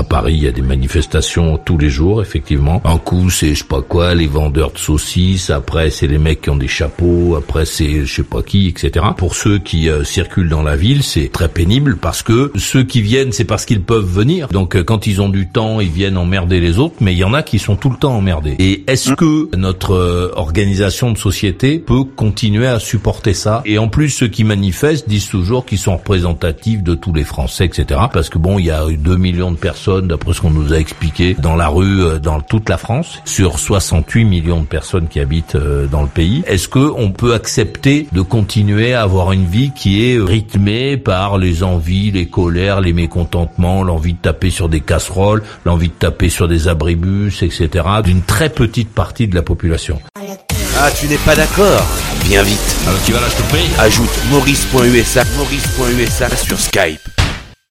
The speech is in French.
À Paris, il y a des manifestations tous les jours, effectivement. Un coup, c'est je sais pas quoi, les vendeurs de saucisses. Après, c'est les mecs qui ont des chapeaux. Après, c'est je sais pas qui, etc. Pour ceux qui euh, circulent dans la ville, c'est très pénible parce que ceux qui viennent, c'est parce qu'ils peuvent venir. Donc, euh, quand ils ont du temps, ils viennent emmerder les autres. Mais il y en a qui sont tout le temps emmerdés. Et est-ce que notre euh, organisation de société peut continuer à supporter ça? Et en plus, ceux qui manifestent disent toujours qu'ils sont représentatifs de tous les Français, etc. Parce que bon, il y a 2 millions de personnes, d'après ce qu'on nous a expliqué, dans la rue, euh, dans toute la France, sur 68 millions de personnes qui habitent euh, dans le pays. Est-ce que on peut accepter de continuer à avoir une vie qui est rythmée par les envies, les colères, les mécontentements, l'envie de taper sur des casseroles, l'envie de taper sur des abribus, etc. d'une très petite partie de la population? Ah, tu n'es pas d'accord? Viens vite. Alors tu vas là, je te prie. Ajoute maurice.usa, maurice.usa sur Skype.